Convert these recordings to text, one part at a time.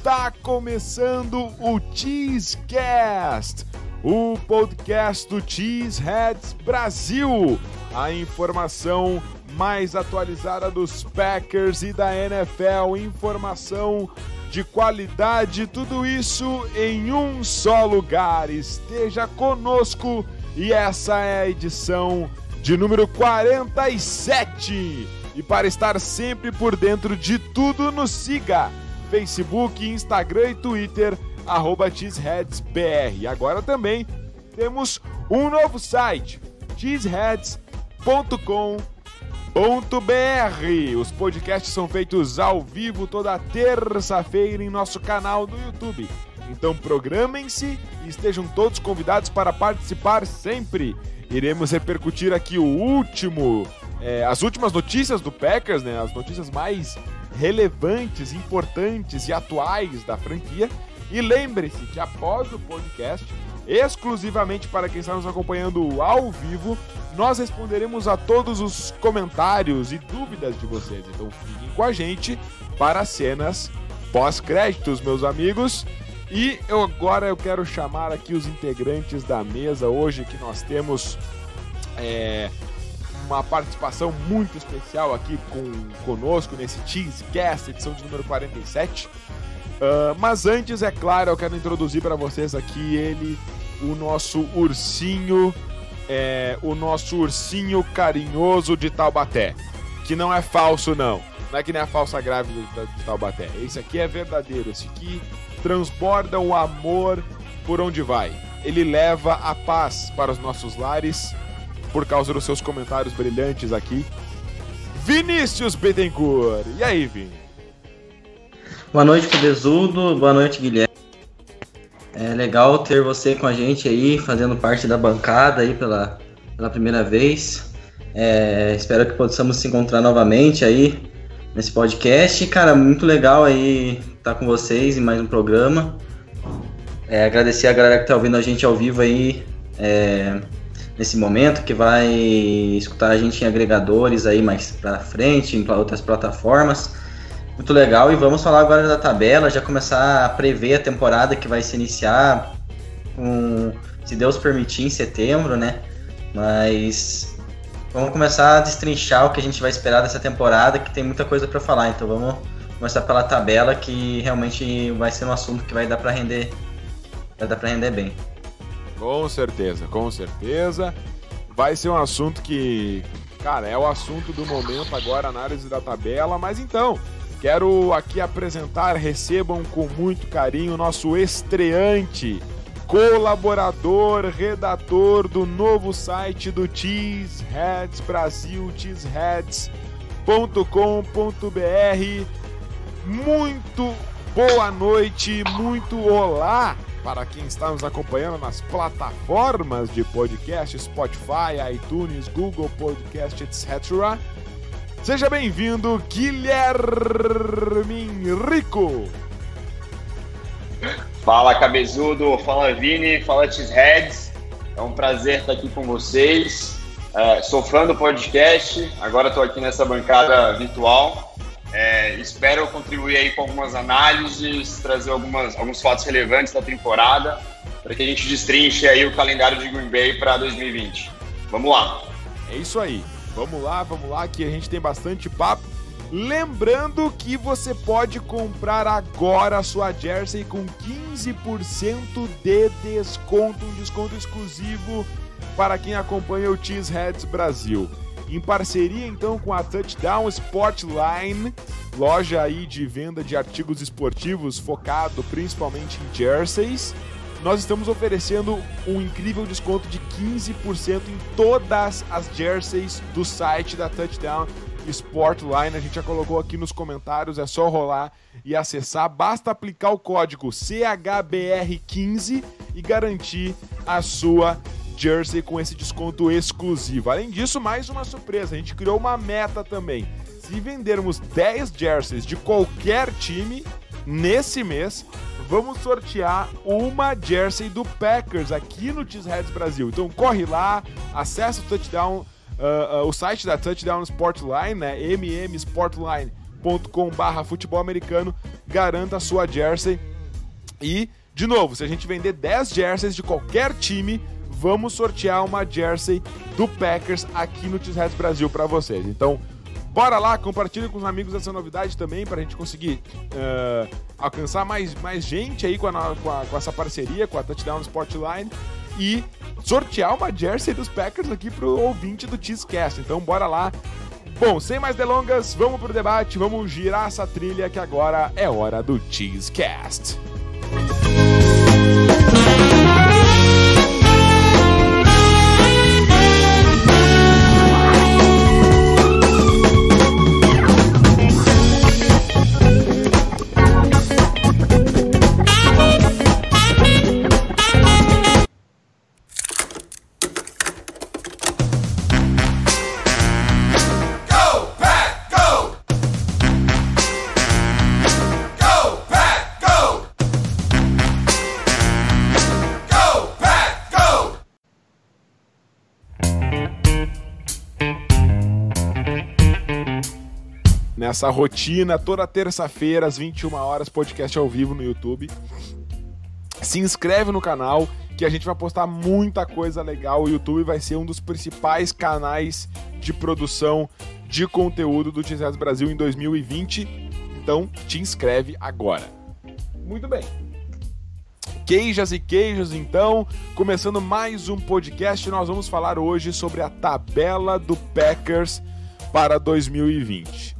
Está começando o Cheesecast, o podcast do Cheeseheads Brasil. A informação mais atualizada dos Packers e da NFL, informação de qualidade, tudo isso em um só lugar. Esteja conosco e essa é a edição de número 47. E para estar sempre por dentro de tudo, nos siga Facebook, Instagram e Twitter, arroba cheeseheadsbr. Agora também temos um novo site, cheeseheads.com.br. Os podcasts são feitos ao vivo toda terça-feira em nosso canal do YouTube. Então programem-se e estejam todos convidados para participar sempre. Iremos repercutir aqui o último, é, as últimas notícias do Packers, né? As notícias mais relevantes, importantes e atuais da franquia. E lembre-se que após o podcast, exclusivamente para quem está nos acompanhando ao vivo, nós responderemos a todos os comentários e dúvidas de vocês. Então fiquem com a gente para cenas pós-créditos, meus amigos. E eu agora eu quero chamar aqui os integrantes da mesa hoje que nós temos é, uma participação muito especial aqui com conosco nesse Cheesecast, edição de número 47. Uh, mas antes, é claro, eu quero introduzir para vocês aqui ele, o nosso ursinho, é, o nosso ursinho carinhoso de Taubaté. Que não é falso, não. Não é que nem a falsa grávida de Taubaté. Esse aqui é verdadeiro. Esse aqui transborda o amor por onde vai. Ele leva a paz para os nossos lares por causa dos seus comentários brilhantes aqui. Vinícius Bittencourt. E aí, Vini? Boa noite, Cabezudo. Boa noite, Guilherme. É legal ter você com a gente aí, fazendo parte da bancada aí pela, pela primeira vez. É, espero que possamos se encontrar novamente aí nesse podcast. Cara, muito legal aí estar com vocês em mais um programa. É, agradecer a galera que está ouvindo a gente ao vivo aí é, nesse momento, que vai escutar a gente em agregadores aí mais para frente, em outras plataformas. Muito legal. E vamos falar agora da tabela, já começar a prever a temporada que vai se iniciar, se Deus permitir, em setembro, né? Mas vamos começar a destrinchar o que a gente vai esperar dessa temporada, que tem muita coisa para falar. Então vamos começar pela tabela, que realmente vai ser um assunto que vai dar para render, vai dar para render bem. Com certeza, com certeza. Vai ser um assunto que, cara, é o assunto do momento agora, análise da tabela. Mas então, Quero aqui apresentar, recebam com muito carinho o nosso estreante, colaborador, redator do novo site do Cheeseheads Brasil, cheeseheads.com.br. Muito boa noite, muito olá para quem está nos acompanhando nas plataformas de podcast, Spotify, iTunes, Google Podcast, etc. Seja bem-vindo, Guilherme Rico. Fala, Cabezudo, fala, Vini, fala, Cheeseheads. É um prazer estar aqui com vocês. É, sou fã do podcast, agora estou aqui nessa bancada virtual. É, espero contribuir aí com algumas análises, trazer algumas, alguns fatos relevantes da temporada, para que a gente destrinche aí o calendário de Green Bay para 2020. Vamos lá. É isso aí. Vamos lá, vamos lá, que a gente tem bastante papo. Lembrando que você pode comprar agora a sua jersey com 15% de desconto, um desconto exclusivo para quem acompanha o Cheeseheads Brasil. Em parceria então com a Touchdown Sportline, loja aí de venda de artigos esportivos focado principalmente em jerseys nós estamos oferecendo um incrível desconto de 15% em todas as jerseys do site da Touchdown Sportline. A gente já colocou aqui nos comentários, é só rolar e acessar. Basta aplicar o código CHBR15 e garantir a sua jersey com esse desconto exclusivo. Além disso, mais uma surpresa, a gente criou uma meta também. Se vendermos 10 jerseys de qualquer time nesse mês, vamos sortear uma jersey do Packers aqui no Cheeseheads Brasil. Então corre lá, acessa o Touchdown, uh, uh, o site da Touchdown Sportline, né? mmsportline.com.br barra futebol americano, garanta a sua jersey. E, de novo, se a gente vender 10 jerseys de qualquer time, vamos sortear uma jersey do Packers aqui no Cheeseheads Brasil para vocês. Então, bora lá, compartilhe com os amigos essa novidade também para a gente conseguir uh, alcançar mais, mais gente aí com, a, com, a, com essa parceria, com a Touchdown Sportline e sortear uma jersey dos Packers aqui pro ouvinte do Cheesecast. Então, bora lá. Bom, sem mais delongas, vamos pro debate, vamos girar essa trilha que agora é hora do Cheesecast. Nessa rotina toda terça-feira às 21 horas, podcast ao vivo no YouTube. Se inscreve no canal que a gente vai postar muita coisa legal. O YouTube vai ser um dos principais canais de produção de conteúdo do Teams Brasil em 2020. Então, te inscreve agora. Muito bem. Queijas e queijos, então, começando mais um podcast, nós vamos falar hoje sobre a tabela do Packers para 2020.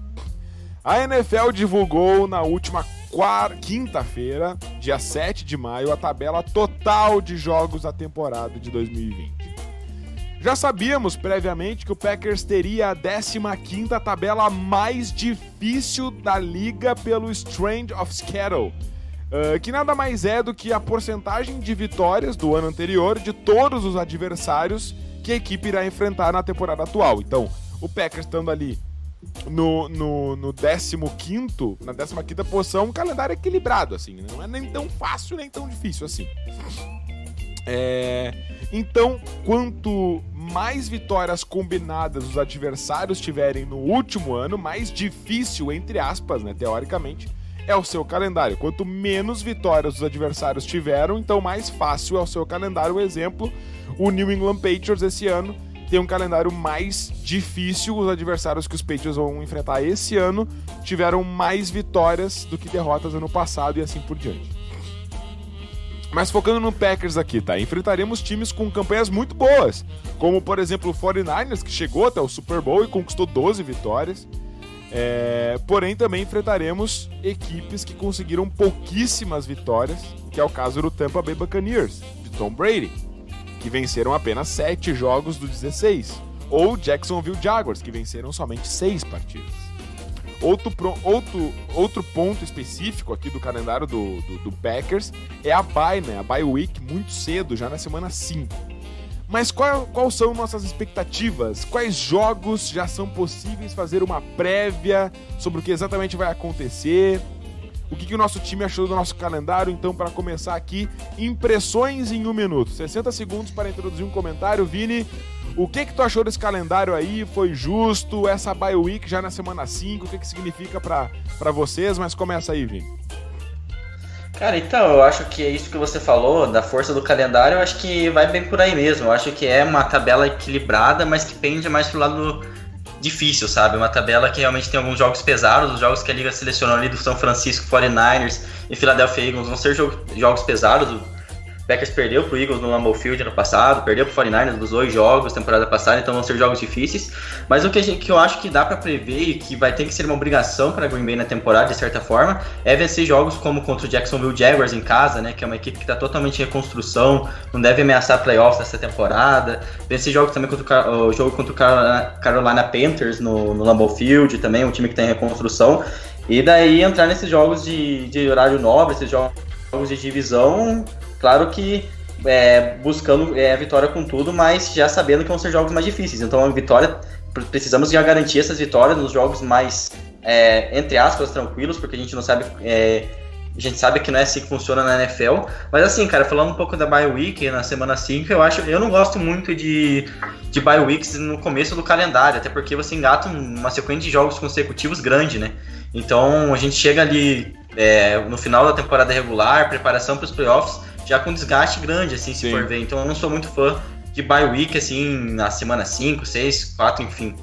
A NFL divulgou na última quinta-feira, dia 7 de maio, a tabela total de jogos da temporada de 2020. Já sabíamos previamente que o Packers teria a 15ª tabela mais difícil da liga pelo Strange of Schedule, uh, que nada mais é do que a porcentagem de vitórias do ano anterior de todos os adversários que a equipe irá enfrentar na temporada atual. Então, o Packers estando ali no, no, no 15, na 15 posição, um calendário equilibrado, assim. Né? Não é nem tão fácil, nem tão difícil assim. É, então, quanto mais vitórias combinadas os adversários tiverem no último ano, mais difícil, entre aspas, né, teoricamente, é o seu calendário. Quanto menos vitórias os adversários tiveram, então mais fácil é o seu calendário. Exemplo, o New England Patriots esse ano tem um calendário mais difícil. Os adversários que os Patriots vão enfrentar esse ano tiveram mais vitórias do que derrotas ano passado e assim por diante. Mas focando no Packers aqui, tá? Enfrentaremos times com campanhas muito boas, como por exemplo o 49ers, que chegou até o Super Bowl e conquistou 12 vitórias. É... Porém, também enfrentaremos equipes que conseguiram pouquíssimas vitórias, que é o caso do Tampa Bay Buccaneers, de Tom Brady que venceram apenas 7 jogos dos 16, ou Jacksonville Jaguars, que venceram somente 6 partidas. Outro, outro, outro ponto específico aqui do calendário do, do, do Packers é a bye, né? A bye week muito cedo, já na semana 5. Mas qual, qual são nossas expectativas? Quais jogos já são possíveis fazer uma prévia sobre o que exatamente vai acontecer? O que, que o nosso time achou do nosso calendário. Então, para começar aqui, impressões em um minuto. 60 segundos para introduzir um comentário. Vini, o que, que tu achou desse calendário aí? Foi justo? Essa bye week já na semana 5, o que, que significa para vocês? Mas começa aí, Vini. Cara, então, eu acho que é isso que você falou, da força do calendário, eu acho que vai bem por aí mesmo. Eu acho que é uma tabela equilibrada, mas que pende mais pro lado do difícil, sabe? Uma tabela que realmente tem alguns jogos pesados, os jogos que a liga selecionou ali do São Francisco 49ers e Philadelphia Eagles vão ser jogos pesados. Packers perdeu pro Eagles no Lambeau Field ano passado, perdeu pro 49ers nos dois jogos temporada passada, então vão ser jogos difíceis. Mas o que, gente, que eu acho que dá para prever e que vai ter que ser uma obrigação para Green Bay na temporada, de certa forma, é vencer jogos como contra o Jacksonville Jaguars em casa, né, que é uma equipe que está totalmente em reconstrução, não deve ameaçar playoffs nessa temporada. Vencer jogos também contra o, o jogo contra o Carolina Panthers no, no Lambeau Field, também um time que está em reconstrução. E daí entrar nesses jogos de, de horário nobre, esses jogos de divisão Claro que é, buscando é, vitória com tudo, mas já sabendo que vão ser jogos mais difíceis. Então, a vitória, precisamos já garantir essas vitórias nos jogos mais, é, entre aspas, tranquilos, porque a gente não sabe é, A gente sabe que não é assim que funciona na NFL. Mas assim, cara, falando um pouco da bye week na semana 5, eu acho, eu não gosto muito de, de bye weeks no começo do calendário, até porque você engata uma sequência de jogos consecutivos grande, né? Então a gente chega ali é, no final da temporada regular, preparação para os playoffs, já com desgaste grande, assim, se Sim. for ver. Então eu não sou muito fã de bye week, assim, na semana 5, 6, 4, enfim.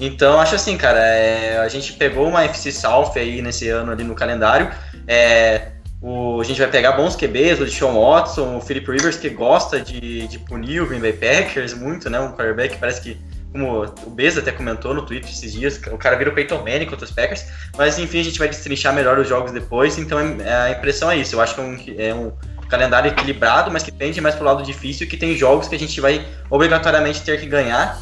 Então, acho assim, cara, é, a gente pegou uma FC South aí nesse ano ali no calendário. É, o, a gente vai pegar bons QBs, o Sean Watson, o Philip Rivers, que gosta de, de punir o Green Bay Packers muito, né? Um quarterback parece que, como o Bez até comentou no Twitter esses dias, o cara vira o Peyton Manning contra os Packers. Mas, enfim, a gente vai destrinchar melhor os jogos depois. Então, é, a impressão é isso. Eu acho que é um, é um calendário equilibrado, mas que tende mais pro lado difícil, que tem jogos que a gente vai obrigatoriamente ter que ganhar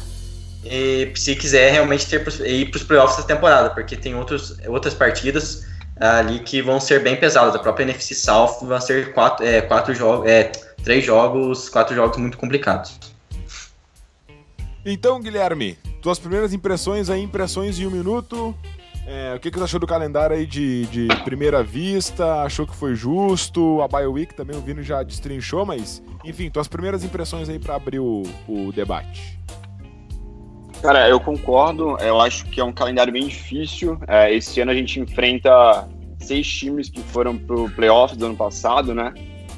e, se quiser realmente ter ir para os playoffs da temporada, porque tem outros, outras partidas ali que vão ser bem pesadas. A própria NFC South vai ser quatro, é, quatro jogos, é, três jogos, quatro jogos muito complicados. Então, Guilherme, tuas primeiras impressões aí, impressões em um minuto. É, o que, que você achou do calendário aí de, de primeira vista? Achou que foi justo? A BioWeek também o Vino já destrinchou, mas enfim, tuas primeiras impressões aí para abrir o, o debate. Cara, eu concordo. Eu acho que é um calendário bem difícil. É, esse ano a gente enfrenta seis times que foram pro playoffs do ano passado, né?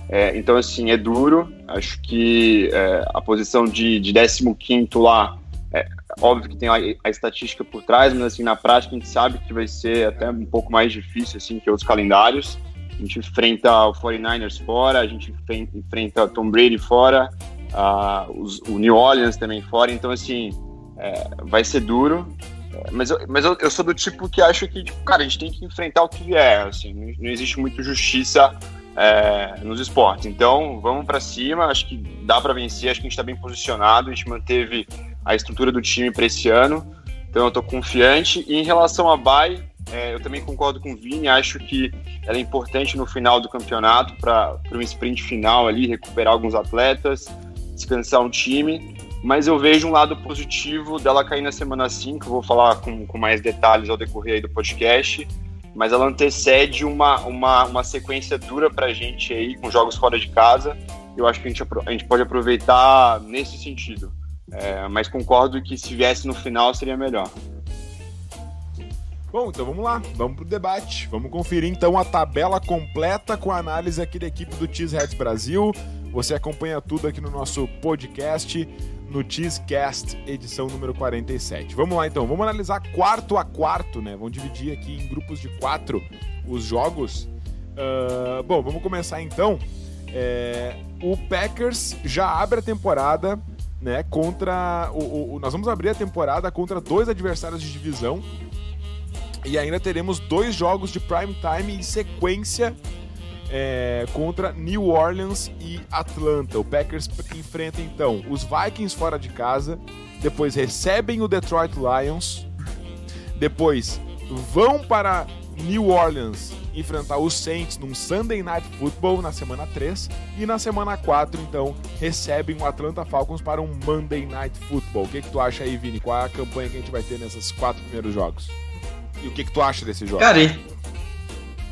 É, então, assim, é duro. Acho que é, a posição de, de 15 lá, é, óbvio que tem a, a, estatística por trás, mas, assim, na prática a gente sabe que vai ser até um pouco mais difícil, assim, que outros calendários. A gente enfrenta o 49ers fora, a gente enfrenta Tom Brady fora, os, o New Orleans também fora. Então, assim, é, vai ser duro, é, mas, eu, mas eu, eu, sou do tipo que acho que, tipo, cara, a gente tem que enfrentar o que vier, assim, não, não existe muito justiça é, nos esportes. Então, vamos para cima, acho que dá para vencer, acho que a gente está bem posicionado, a gente manteve a estrutura do time para esse ano, então eu estou confiante. E em relação a Bay, é, eu também concordo com o Vini, acho que ela é importante no final do campeonato para um sprint final ali, recuperar alguns atletas, descansar um time. Mas eu vejo um lado positivo dela cair na semana 5, vou falar com, com mais detalhes ao decorrer do podcast, mas ela antecede uma, uma, uma sequência dura pra gente aí, com jogos fora de casa, eu acho que a gente, a gente pode aproveitar nesse sentido, é, mas concordo que se viesse no final seria melhor. Bom, então vamos lá, vamos pro debate. Vamos conferir então a tabela completa com a análise aqui da equipe do Cheeseheads Brasil. Você acompanha tudo aqui no nosso podcast no Cheesecast, edição número 47. Vamos lá então, vamos analisar quarto a quarto, né? Vamos dividir aqui em grupos de quatro os jogos. Uh, bom, vamos começar então. É, o Packers já abre a temporada, né? Contra. O, o, nós vamos abrir a temporada contra dois adversários de divisão. E ainda teremos dois jogos de prime time em sequência é, contra New Orleans e Atlanta. O Packers enfrenta então os Vikings fora de casa, depois recebem o Detroit Lions, depois vão para New Orleans enfrentar os Saints num Sunday Night Football na semana 3 e na semana 4 então recebem o Atlanta Falcons para um Monday Night Football. O que, que tu acha aí, Vini? Qual é a campanha que a gente vai ter nesses quatro primeiros jogos? E o que, que tu acha desse jogo? Cara,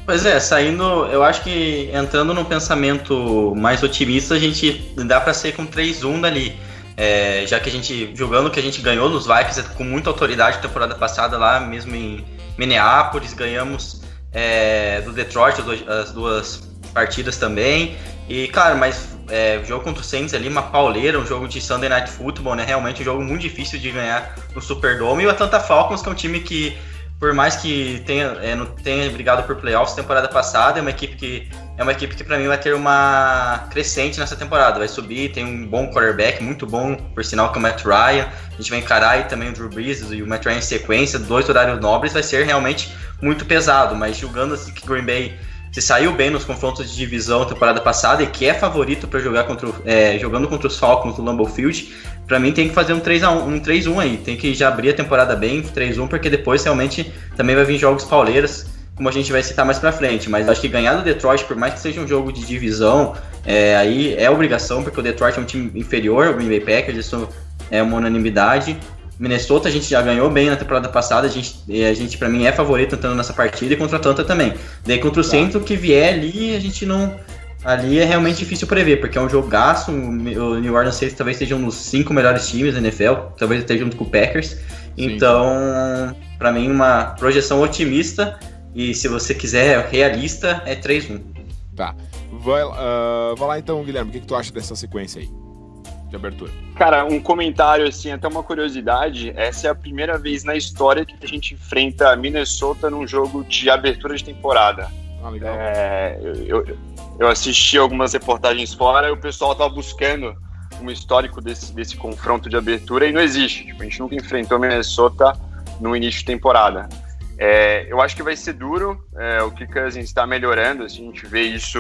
Pois é, saindo, eu acho que entrando num pensamento mais otimista, a gente dá para ser com 3-1 dali. É, já que a gente, jogando que a gente ganhou nos Vikings com muita autoridade temporada passada lá, mesmo em Minneapolis, ganhamos é, do Detroit as duas partidas também. E, claro, mas é, jogo contra o Saints ali, uma pauleira, um jogo de Sunday Night Football, né? Realmente um jogo muito difícil de ganhar no Superdome. E o Atlanta Falcons, que é um time que por mais que tenha, é, não tenha brigado por playoffs temporada passada, é uma equipe que é uma equipe que para mim vai ter uma crescente nessa temporada, vai subir, tem um bom quarterback, muito bom, por sinal que é o Matt Ryan. A gente vai encarar aí também o Drew Brees e o Matt Ryan em sequência, dois horários nobres, vai ser realmente muito pesado, mas julgando assim que Green Bay se saiu bem nos confrontos de divisão temporada passada e que é favorito para jogar contra é, jogando contra os Falcons no Lambeau Field, para mim tem que fazer um 3x1 um 3-1 aí, tem que já abrir a temporada bem, 3-1, porque depois realmente também vai vir jogos pauleiras, como a gente vai citar mais pra frente, mas acho que ganhar do Detroit, por mais que seja um jogo de divisão, é, aí é obrigação, porque o Detroit é um time inferior ao Green Bay Packers, isso é uma unanimidade, Minnesota a gente já ganhou bem na temporada passada, a gente, a gente para mim é favorito entrando nessa partida e contra a Atlanta também. Daí contra o tá. centro que vier ali, a gente não ali é realmente difícil prever, porque é um jogaço, o New Orleans Saints talvez seja um dos cinco melhores times da NFL, talvez esteja junto com o Packers. Sim. Então, para mim uma projeção otimista e se você quiser realista é 3-1. Tá. Vai, uh, vai lá então, Guilherme, o que, que tu acha dessa sequência aí? De abertura. Cara, um comentário assim, até uma curiosidade, essa é a primeira vez na história que a gente enfrenta Minnesota num jogo de abertura de temporada. Ah, legal. É, eu, eu assisti algumas reportagens fora e o pessoal tava buscando um histórico desse, desse confronto de abertura e não existe. Tipo, a gente nunca enfrentou Minnesota no início de temporada. É, eu acho que vai ser duro. É, o Kirk Cousins está melhorando. Assim, a gente vê isso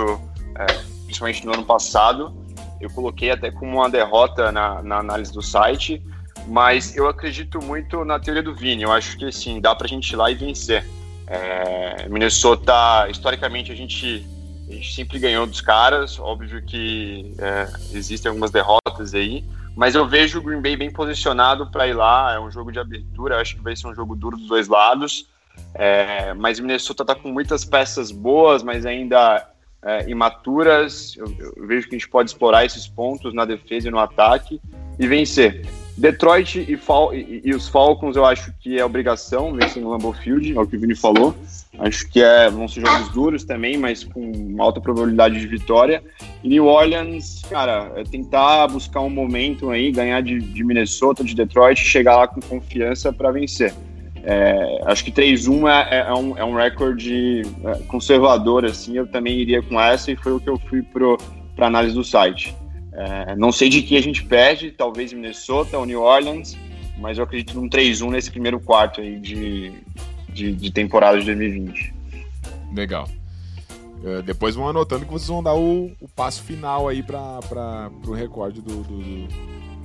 é, principalmente no ano passado. Eu coloquei até como uma derrota na, na análise do site, mas eu acredito muito na teoria do Vini. Eu acho que sim, dá pra gente ir lá e vencer. É, Minnesota, historicamente, a gente, a gente sempre ganhou dos caras. Óbvio que é, existem algumas derrotas aí, mas eu vejo o Green Bay bem posicionado para ir lá. É um jogo de abertura, acho que vai ser um jogo duro dos dois lados. É, mas Minnesota está com muitas peças boas, mas ainda é, imaturas. Eu, eu, vejo que a gente pode explorar esses pontos na defesa e no ataque e vencer. Detroit e, Fal e, e, os Falcons, eu acho que é obrigação vencer no Lambeau Field, é o que o Vini falou. Acho que é, vão ser jogos duros também, mas com alta probabilidade de vitória. E New Orleans, cara, é tentar buscar um momento aí, ganhar de, de Minnesota, de Detroit, chegar lá com confiança para vencer. É, acho que 3-1 é, é, um, é um recorde é, conservador, assim, eu também iria com essa e foi o que eu fui para análise do site. É, não sei de que a gente perde, talvez Minnesota ou New Orleans, mas eu acredito num 3-1 nesse primeiro quarto aí de, de, de temporada de 2020. Legal. Uh, depois vão anotando que vocês vão dar o, o passo final aí para o recorde do, do,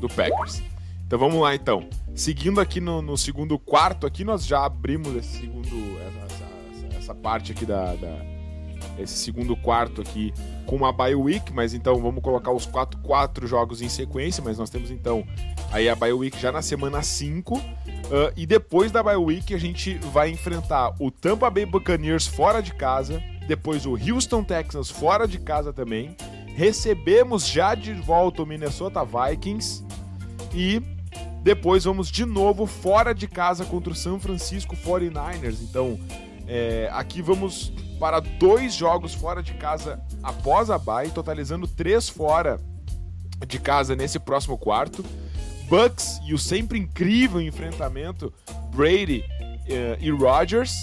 do Packers. Então vamos lá então. Seguindo aqui no, no segundo quarto, aqui nós já abrimos esse segundo, essa, essa, essa parte aqui da, da, esse segundo quarto aqui com uma bye week, mas então vamos colocar os quatro, quatro jogos em sequência, mas nós temos então aí a bye week já na semana 5 uh, e depois da bye week a gente vai enfrentar o Tampa Bay Buccaneers fora de casa, depois o Houston Texans fora de casa também, recebemos já de volta o Minnesota Vikings e depois vamos de novo fora de casa contra o São Francisco 49ers. Então, é, aqui vamos para dois jogos fora de casa após a bye, totalizando três fora de casa nesse próximo quarto. Bucks e o sempre incrível enfrentamento Brady uh, e Rodgers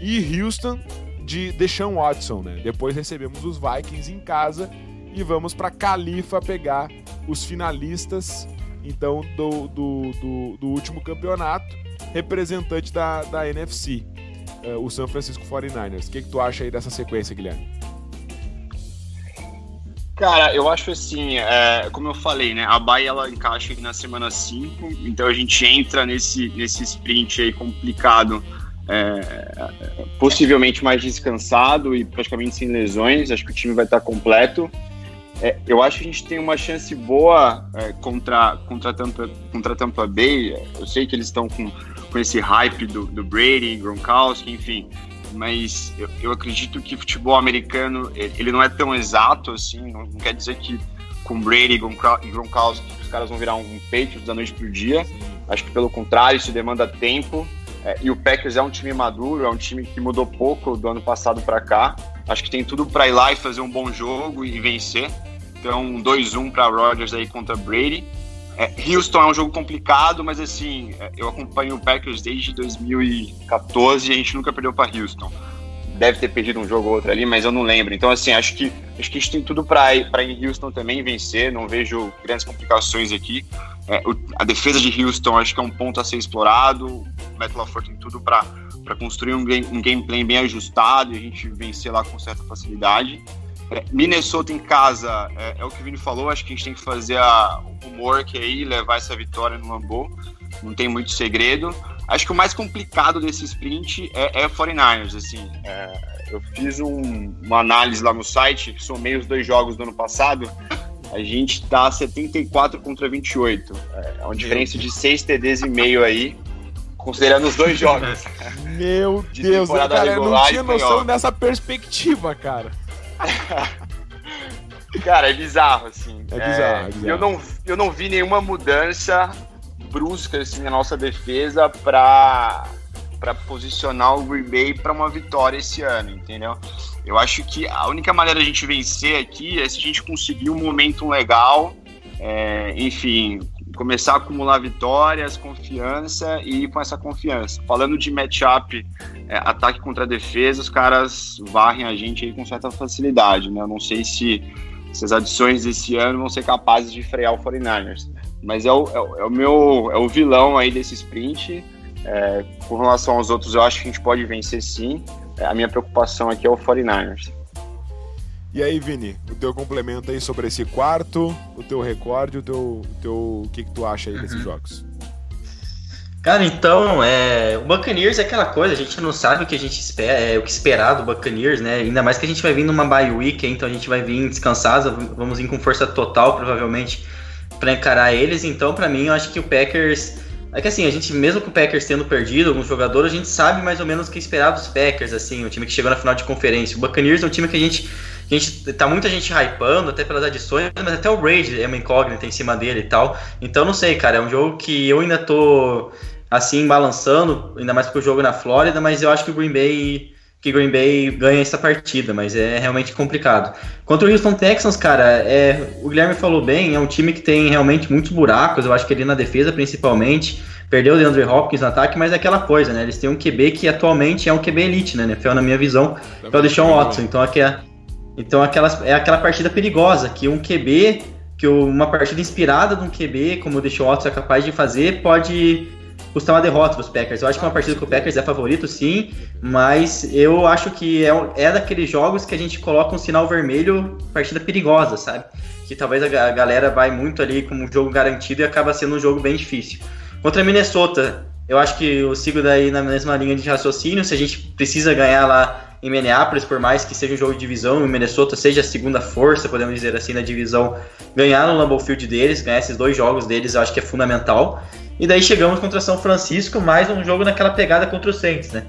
e Houston de Deshaun Watson, né? Depois recebemos os Vikings em casa e vamos para Califa pegar os finalistas então do, do, do, do último campeonato, representante da, da NFC, uh, eh, o San Francisco 49ers. O que, que tu acha aí dessa sequência, Guilherme? Cara, eu acho assim, é, como eu falei, né? A Bahia ela encaixa na semana 5, então a gente entra nesse, nesse sprint aí complicado, é, possivelmente mais descansado e praticamente sem lesões. Acho que o time vai estar completo. É, eu acho que a gente tem uma chance boa é, contra, contra, Tampa, contra Tampa Bay. Eu sei que eles estão com, com esse hype do, do Brady, Gronkowski, enfim. Mas eu, eu acredito que o futebol americano ele não é tão exato assim. Não, não quer dizer que com Brady e Gronkowski os caras vão virar um Patriots da noite pro dia. Acho que pelo contrário, isso demanda tempo. É, e o Packers é um time maduro, é um time que mudou pouco do ano passado para cá. Acho que tem tudo para ir lá e fazer um bom jogo e vencer. Então, 2-1 para Rodgers aí contra Brady. É, Houston é um jogo complicado, mas assim, é, eu acompanho o Packers desde 2014 e a gente nunca perdeu para Houston. Deve ter perdido um jogo ou outro ali, mas eu não lembro. Então, assim, acho que, acho que a gente tem tudo para ir, ir em Houston também vencer. Não vejo grandes complicações aqui. É, o, a defesa de Houston acho que é um ponto a ser explorado. O Matt tem tudo para construir um, game, um gameplay bem ajustado e a gente vencer lá com certa facilidade. É, Minnesota em casa, é, é, o que o Vini falou, acho que a gente tem que fazer a, o homework aí, levar essa vitória no Lambeau, não tem muito segredo. Acho que o mais complicado desse sprint é, é 49ers, assim, é, eu fiz um, uma análise lá no site, somei os dois jogos do ano passado, a gente tá 74 contra 28. É uma diferença de 6 TDs e meio aí, considerando os dois jogos. Meu de Deus, cara, eu não tinha noção dessa perspectiva, cara. cara, é bizarro, assim. É bizarro, é, é bizarro. Eu, não, eu não vi nenhuma mudança brusca assim, na nossa defesa para para posicionar o Green Bay para uma vitória esse ano, entendeu? Eu acho que a única maneira de a gente vencer aqui é se a gente conseguir um momento legal, é, enfim, começar a acumular vitórias, confiança e ir com essa confiança. Falando de matchup, é, ataque contra defesa, os caras varrem a gente aí com certa facilidade, né? Eu não sei se, se as adições desse ano vão ser capazes de frear o 49ers. Mas é o, é, é o meu é o vilão aí desse sprint. É, com relação aos outros, eu acho que a gente pode vencer sim. É, a minha preocupação aqui é o 49ers. E aí, Vini, o teu complemento aí sobre esse quarto, o teu recorde, o teu, o teu, o que, que tu acha aí uhum. desses jogos? Cara, então, é, o Buccaneers é aquela coisa, a gente não sabe o que a gente espera, é, o que esperar do Buccaneers, né? Ainda mais que a gente vai vir numa bye week, então a gente vai vir descansado, vamos vir com força total, provavelmente, para encarar eles. Então, para mim, eu acho que o Packers é que assim, a gente, mesmo com o Packers tendo perdido alguns jogadores, a gente sabe mais ou menos o que esperar dos Packers, assim, o time que chegou na final de conferência. O Buccaneers é um time que a gente, a gente tá muita gente hypando, até pelas adições, mas até o Raid é uma incógnita em cima dele e tal. Então não sei, cara, é um jogo que eu ainda tô assim balançando, ainda mais porque o jogo na Flórida, mas eu acho que o Green Bay que Green Bay ganha essa partida, mas é realmente complicado. Contra o Houston Texans, cara, é, o Guilherme falou bem, é um time que tem realmente muitos buracos, eu acho que ali na defesa principalmente, perdeu o DeAndre Hopkins no ataque, mas é aquela coisa, né, eles têm um QB que atualmente é um QB elite, né, na minha visão, que é o Deshaun Watson, então, aqui é, então é aquela partida perigosa, que um QB, que uma partida inspirada de um QB, como o Deshaun Watson é capaz de fazer, pode custar uma derrota para os Packers. Eu acho que é uma partida que o Packers é favorito, sim, mas eu acho que é, é daqueles jogos que a gente coloca um sinal vermelho, partida perigosa, sabe? Que talvez a, a galera vai muito ali como um jogo garantido e acaba sendo um jogo bem difícil. Contra Minnesota, eu acho que eu sigo daí na mesma linha de raciocínio. Se a gente precisa ganhar lá em Minneapolis, por mais que seja um jogo de divisão, e Minnesota seja a segunda força, podemos dizer assim, na divisão, ganhar no Lambeau Field deles, ganhar esses dois jogos deles, eu acho que é fundamental. E daí chegamos contra São Francisco, mais um jogo naquela pegada contra o Saints, né?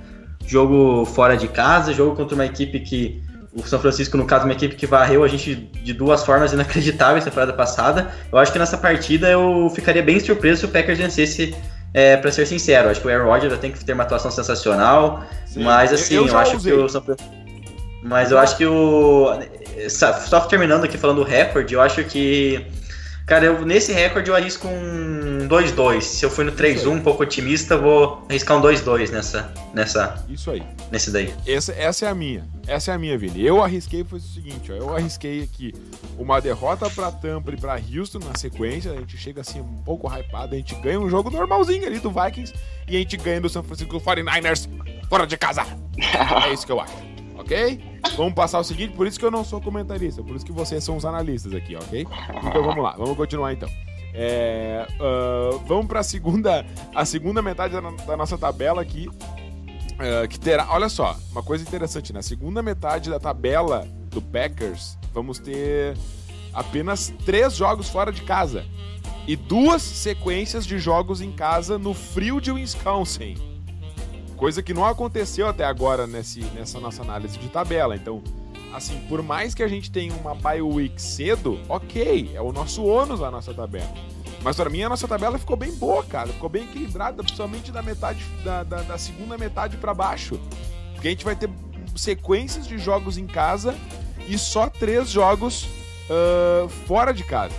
Jogo fora de casa, jogo contra uma equipe que. O São Francisco, no caso, uma equipe que varreu a gente de duas formas inacreditáveis na temporada passada. Eu acho que nessa partida eu ficaria bem surpreso se o Packers vencesse é, para ser sincero, acho que o Aaron Rodgers tem que ter uma atuação sensacional, Sim. mas assim, eu, eu, eu acho usei. que o São Mas eu acho que o. Só terminando aqui falando do recorde, eu acho que Cara, eu, nesse recorde eu arrisco um 2-2. Se eu fui no 3-1, um pouco otimista, vou arriscar um 2-2 nessa, nessa. Isso aí. Nesse daí. Essa, essa é a minha. Essa é a minha, Vini. Eu arrisquei foi o seguinte, ó. Eu arrisquei aqui uma derrota pra Tampa e pra Houston na sequência. A gente chega assim um pouco hypado. A gente ganha um jogo normalzinho ali do Vikings. E a gente ganha do San Francisco 49ers fora de casa. é isso que eu acho ok? Vamos passar o seguinte, por isso que eu não sou comentarista, por isso que vocês são os analistas aqui, ok? Então vamos lá, vamos continuar então. É, uh, vamos para a segunda, a segunda metade da, da nossa tabela aqui, uh, que terá, olha só, uma coisa interessante, na segunda metade da tabela do Packers, vamos ter apenas três jogos fora de casa e duas sequências de jogos em casa no frio de Wisconsin. Coisa que não aconteceu até agora nesse, nessa nossa análise de tabela. Então, assim, por mais que a gente tenha uma bye week cedo, ok, é o nosso ônus a nossa tabela. Mas para mim a nossa tabela ficou bem boa, cara. Ficou bem equilibrada, principalmente da metade da, da, da segunda metade para baixo. Porque a gente vai ter sequências de jogos em casa e só três jogos uh, fora de casa.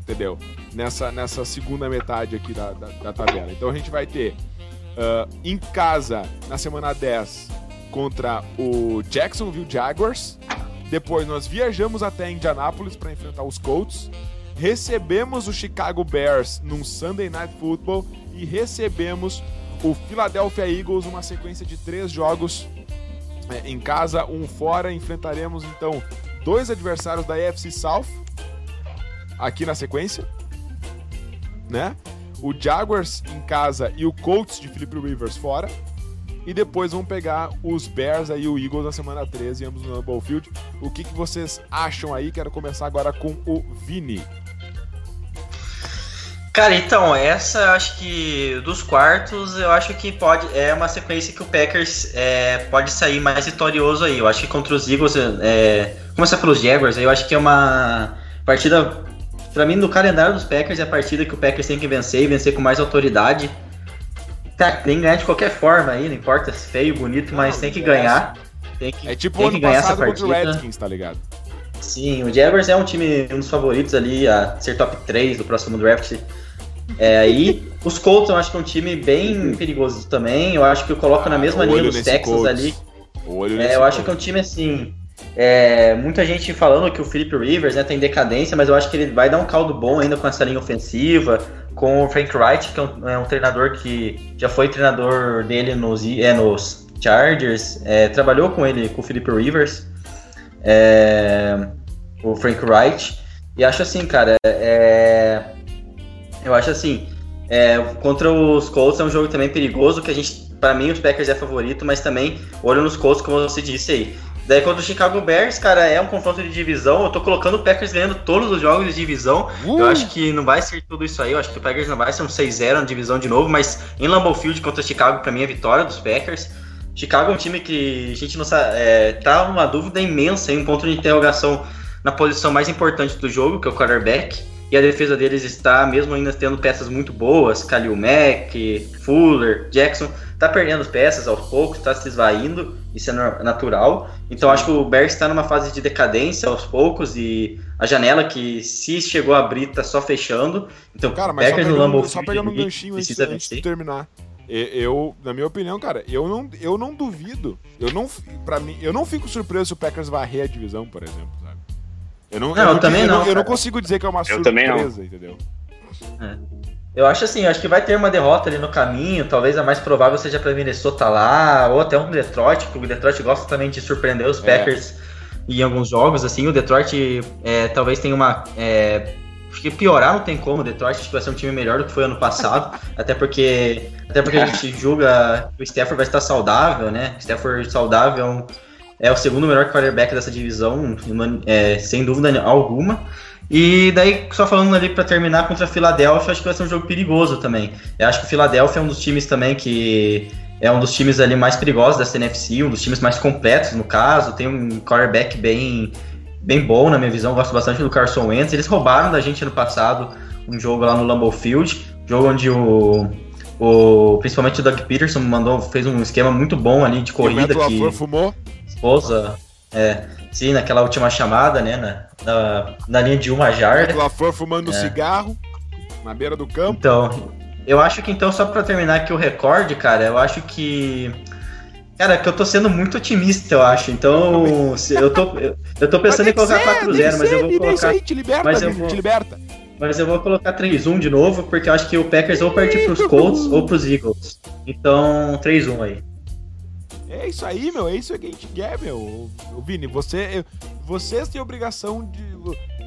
Entendeu? Nessa, nessa segunda metade aqui da, da, da tabela. Então a gente vai ter uh, em casa na semana 10 contra o Jacksonville Jaguars. Depois nós viajamos até Indianápolis para enfrentar os Colts. Recebemos o Chicago Bears num Sunday Night Football e recebemos o Philadelphia Eagles, uma sequência de três jogos é, em casa, um fora. Enfrentaremos então dois adversários da AFC South aqui na sequência, né? O Jaguars em casa e o Colts de Philip Rivers fora. e depois vão pegar os Bears aí, o Eagles na semana 13, ambos no Lambeau Field. O que, que vocês acham aí? Quero começar agora com o Vini. Cara, então, essa acho que dos quartos, eu acho que pode é uma sequência que o Packers é, pode sair mais vitorioso aí. Eu acho que contra os Eagles, é, começar pelos Jaguars, eu acho que é uma partida, para mim, no calendário dos Packers, é a partida que o Packers tem que vencer e vencer com mais autoridade. Tá, tem que ganhar de qualquer forma aí, não importa se feio, bonito, mas tem que ganhar. Tem que, É tipo tem o ano passado essa contra o partida. Redskins, tá ligado? Sim, o Jaguars é um time, um dos favoritos ali a ser top 3 do próximo draft. É, aí, os Colts eu acho que é um time bem perigoso também. Eu acho que eu coloco na mesma Ah, linha dos Texans Colts. ali. Olho É, eu acho que é um time assim. É, muita gente falando que o Philip Rivers né, tem decadência, mas eu acho que ele vai dar um caldo bom ainda com essa linha ofensiva, com o Frank Wright, que é um, é um treinador que já foi treinador dele nos, é, nos Chargers, é, trabalhou com ele, com o Philip Rivers, é, o Frank Wright, e acho assim, cara, é, eu acho assim, contra os Colts é um jogo também perigoso, que a gente, para mim, os Packers é favorito, mas também olho nos Colts, como você disse aí. Daí contra o Chicago Bears, cara, é um confronto de divisão. Eu tô colocando o Packers ganhando todos os jogos de divisão. Uh! Eu acho que não vai ser tudo isso aí. Eu acho que o Packers não vai ser um 6-0 na divisão de novo, mas em Lambeau Field contra o Chicago, pra mim, é vitória dos Packers. Chicago é um time que a gente não sabe. É, tá uma dúvida imensa, aí, um ponto de interrogação na posição mais importante do jogo, que é o quarterback. E a defesa deles está, mesmo ainda tendo peças muito boas, Khalil Mack, Fuller, Jackson, tá perdendo peças aos poucos, tá se esvaindo, isso é natural. Então acho que o Bears está numa fase de decadência aos poucos e a janela que se chegou a abrir tá só fechando. Então Cara, mas só Packers no pegando, só pegando um ganchinho antes, antes de terminar. Eu, na minha opinião, cara, eu não, eu não duvido. Eu não, para mim, eu não fico surpreso se o Packers varrer a divisão, por exemplo? Eu não, Não, eu também eu não, Eu não consigo dizer que é uma Eu também não. surpresa, entendeu? Eu acho assim, eu acho que vai ter uma derrota ali no caminho, talvez a mais provável seja para Minnesota lá, ou até um Detroit, porque o Detroit gosta também de surpreender os É. Packers em alguns jogos, assim, o Detroit é, talvez tenha uma... É, acho que piorar não tem como, o Detroit acho que vai ser um time melhor do que foi ano passado, até porque até porque a gente julga que o Stafford vai estar saudável, né? O Stafford saudável é, um- é o segundo melhor quarterback dessa divisão, é, sem dúvida alguma. E daí, só falando ali pra terminar contra a Filadélfia, acho que vai ser um jogo perigoso também. Eu acho que o Filadélfia é um dos times também que é um dos times ali mais perigosos dessa NFC, um dos times mais completos no caso. Tem um quarterback bem, bem bom na minha visão, gosto bastante do Carson Wentz. Eles roubaram da gente ano passado um jogo lá no Lambeau Field, jogo onde o, o principalmente o Doug Peterson mandou fez um esquema muito bom ali de o corrida Matt que fumou. esposa é, sim, naquela última chamada, né, na, na, na linha de uma jarda. LaFleur fumando É. cigarro na beira do campo. Então, eu acho que então, só pra terminar aqui o recorde, cara, eu acho que. Cara, que eu tô sendo muito otimista, eu acho. Então, eu tô, eu, eu tô pensando em colocar 4-0, mas eu vou colocar. aí, te liberta, mas eu vou- te liberta. Mas eu vou colocar 3-1 de novo, porque eu acho que o Packers ou partir pros Colts ou pros Eagles. Então, 3-1 aí. É isso aí, meu. É isso que a gente quer, meu. Ô, Vini, você, vocês têm obrigação de.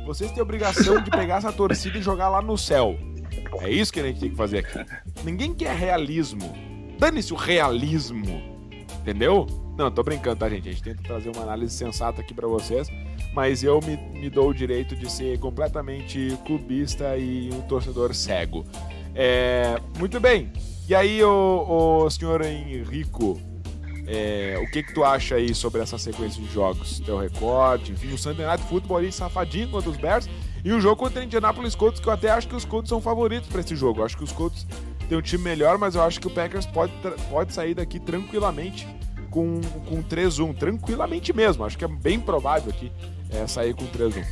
Vocês têm obrigação de pegar essa torcida e jogar lá no céu. É isso que a gente tem que fazer aqui. Ninguém quer realismo. Dane-se o realismo. Entendeu? Não, tô brincando, tá, gente? A gente tenta trazer uma análise sensata aqui pra vocês. Mas eu me, me dou o direito de ser completamente clubista e um torcedor cego. É, muito bem. E aí, o, o senhor Henrico, é, o que que tu acha aí sobre essa sequência de jogos? Teu recorde, enfim, o Sunday Night Football ali safadinho contra os Bears e o jogo contra o Indianapolis Colts, que eu até acho que os Colts são favoritos pra esse jogo. Eu acho que os Colts têm um time melhor, mas eu acho que o Packers pode, pode sair daqui tranquilamente com, com 3-1. Tranquilamente mesmo. Acho que é bem provável aqui é, sair com 3-1.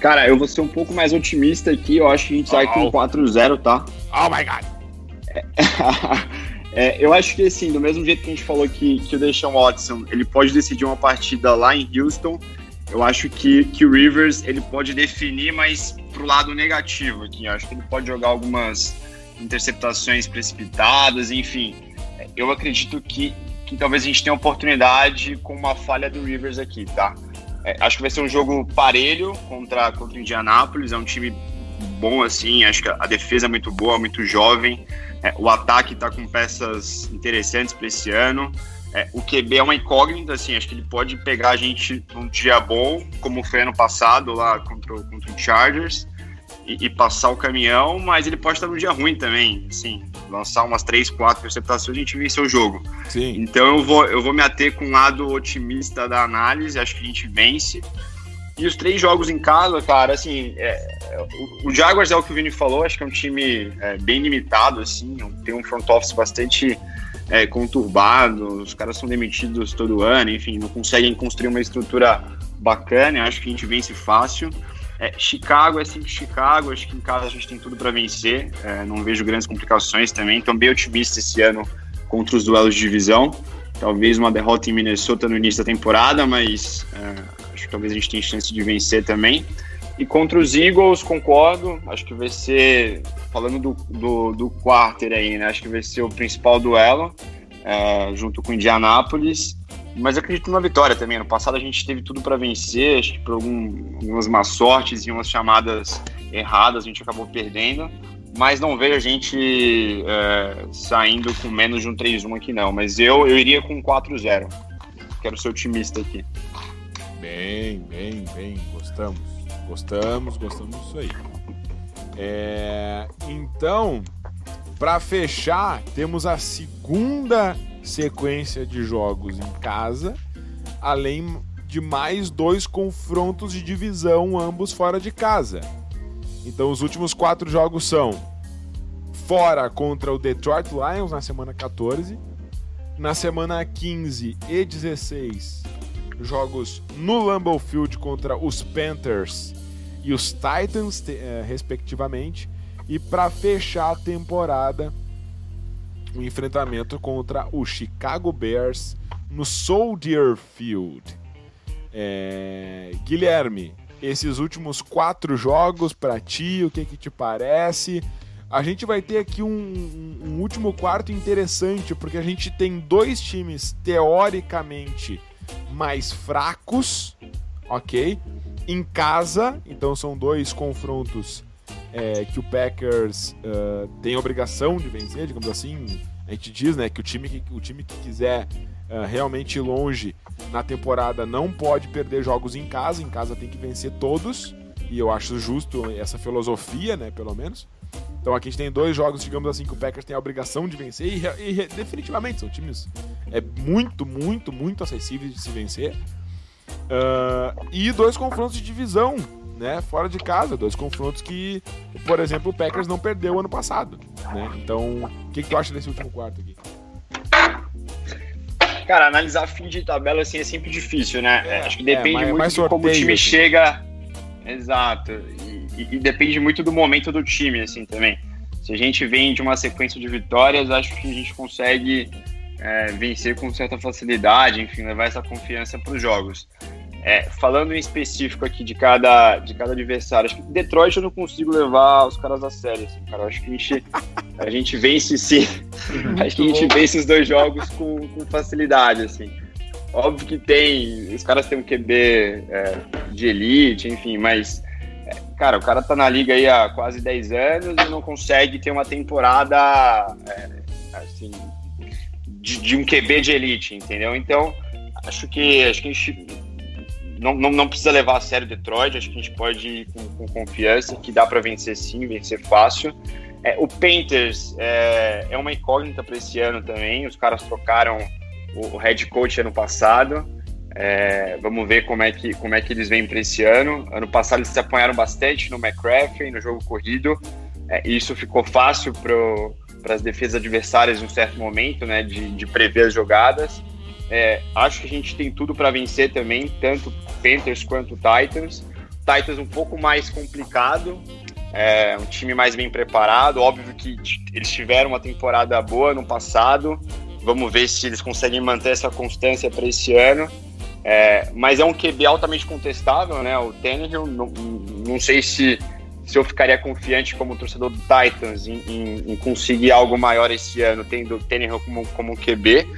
Cara, eu vou ser um pouco mais otimista aqui. Eu acho que a gente sai com Au. 4-0, tá? Oh my god! É, eu acho que assim, do mesmo jeito que a gente falou que, que o Deshaun Watson ele pode decidir uma partida lá em Houston, eu acho que, que o Rivers ele pode definir, mas pro lado negativo aqui. Eu acho que ele pode jogar algumas interceptações precipitadas, enfim. Eu acredito que, que talvez a gente tenha oportunidade com uma falha do Rivers aqui, tá? É, acho que vai ser um jogo parelho contra, contra o Indianapolis, é um time bom, assim. Acho que a defesa é muito boa, muito jovem. É, o ataque está com peças interessantes para esse ano. É, o QB é uma incógnita, assim, acho que ele pode pegar a gente num dia bom, como foi ano passado lá contra, contra o Chargers, e, e, passar o caminhão, mas ele pode estar num dia ruim também, assim, lançar umas três, quatro interceptações e a gente vencer o jogo. Sim. Então eu vou, eu vou me ater com um lado otimista da análise, acho que a gente vence. E os três jogos em casa, cara, assim, é, o, o, Jaguars é o que o Vini falou, acho que é um time é, bem limitado, assim, tem um front office bastante é, conturbado, os caras são demitidos todo ano, enfim, não conseguem construir uma estrutura bacana, acho que a gente vence fácil. É, Chicago é sempre Chicago, acho que em casa a gente tem tudo para vencer, é, não vejo grandes complicações também, estou bem otimista esse ano contra os duelos de divisão. Talvez uma derrota em Minnesota no início da temporada, mas é, acho que talvez a gente tenha chance de vencer também. E contra os Eagles, concordo. Acho que vai ser, falando do, do, do quarter aí, né? Acho que vai ser o principal duelo, é, junto com Indianápolis. Mas acredito na vitória também. No passado a gente teve tudo para vencer, acho que por algum, algumas más sortes e umas chamadas erradas a gente acabou perdendo. Mas não vejo a gente é, saindo com menos de um 3-1 aqui, não. Mas eu, eu iria com 4-0. Quero ser otimista aqui. Bem, bem, bem. Gostamos. Gostamos, gostamos disso aí. É, então, para fechar, temos a segunda sequência de jogos em casa, além de mais dois confrontos de divisão, ambos fora de casa. Então, os últimos quatro jogos são fora contra o Detroit Lions na semana 14, na semana 15 e 16 jogos no Lambeau Field contra os Panthers e os Titans, eh, respectivamente. E para fechar a temporada, o um enfrentamento contra o Chicago Bears no Soldier Field. É... Guilherme, esses últimos quatro jogos para ti, o que, que te parece? A gente vai ter aqui um, um, último quarto interessante, porque a gente tem dois times teoricamente mais fracos, ok? Em casa, então são dois confrontos é, que o Packers uh, tem obrigação de vencer, digamos assim. A gente diz né, que o time que, o time que quiser uh, realmente ir longe na temporada não pode perder jogos em casa, em casa tem que vencer todos, e eu acho justo essa filosofia, né, pelo menos. Então aqui a gente tem dois jogos, digamos assim, que o Packers tem a obrigação de vencer e, e definitivamente são times é muito, muito, muito acessíveis de se vencer. Uh, e dois confrontos de divisão, né? Fora de casa, dois confrontos que, por exemplo, o Packers não perdeu ano passado, né? Então, o que, que tu acha desse último quarto aqui? Cara, analisar fim de tabela assim é sempre difícil, né? É, Acho que depende é, muito de como o time assim. chega. Exato. E, e, depende muito do momento do time, assim, também. Se a gente vem de uma sequência de vitórias, acho que a gente consegue é, vencer com certa facilidade, enfim, levar essa confiança para os jogos. É, falando em específico aqui de cada, de cada adversário, acho que Detroit eu não consigo levar os caras a sério, assim, cara. acho que a gente, a gente vence sim. acho que a gente vence os dois jogos com, com facilidade, assim. Óbvio que tem. Os caras têm um QB é, de elite, enfim, mas cara, o cara tá na liga aí há quase 10 anos e não consegue ter uma temporada é, assim, de, de, um QB de elite, entendeu? Então, acho que, acho que a gente não, não, não precisa levar a sério Detroit, acho que a gente pode ir com, com confiança, que dá para vencer sim, vencer fácil. É, o Panthers é, é uma incógnita para esse ano também, os caras trocaram o, o head coach ano passado, é, vamos ver como é que, como é que eles vêm para esse ano. Ano passado eles se apanharam bastante no McCracken, no jogo corrido. É, isso ficou fácil para as defesas adversárias em um certo momento, né, de, de prever as jogadas. É, acho que a gente tem tudo para vencer também, tanto Panthers quanto Titans. Titans um pouco mais complicado, é um time mais bem preparado. Óbvio que eles tiveram uma temporada boa no passado. Vamos ver se eles conseguem manter essa constância para esse ano. É, mas é um QB altamente contestável, né? O Tannehill, não, não sei se, se eu ficaria confiante como torcedor do Titans em, em, em conseguir algo maior esse ano, tendo o Tannehill como, como QB.